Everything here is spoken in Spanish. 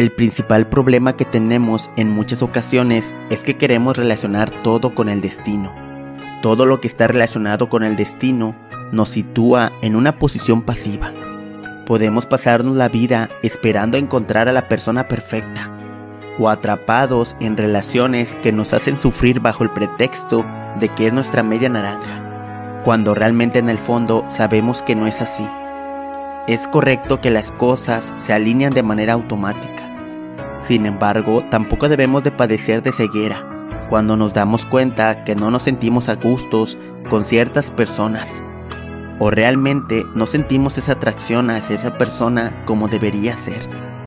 El principal problema que tenemos en muchas ocasiones es que queremos relacionar todo con el destino. Todo lo que está relacionado con el destino nos sitúa en una posición pasiva. Podemos pasarnos la vida esperando encontrar a la persona perfecta o atrapados en relaciones que nos hacen sufrir bajo el pretexto de que es nuestra media naranja, cuando realmente en el fondo sabemos que no es así. Es correcto que las cosas se alinean de manera automática. Sin embargo, tampoco debemos de padecer de ceguera cuando nos damos cuenta que no nos sentimos a gustos con ciertas personas o realmente no sentimos esa atracción hacia esa persona como debería ser.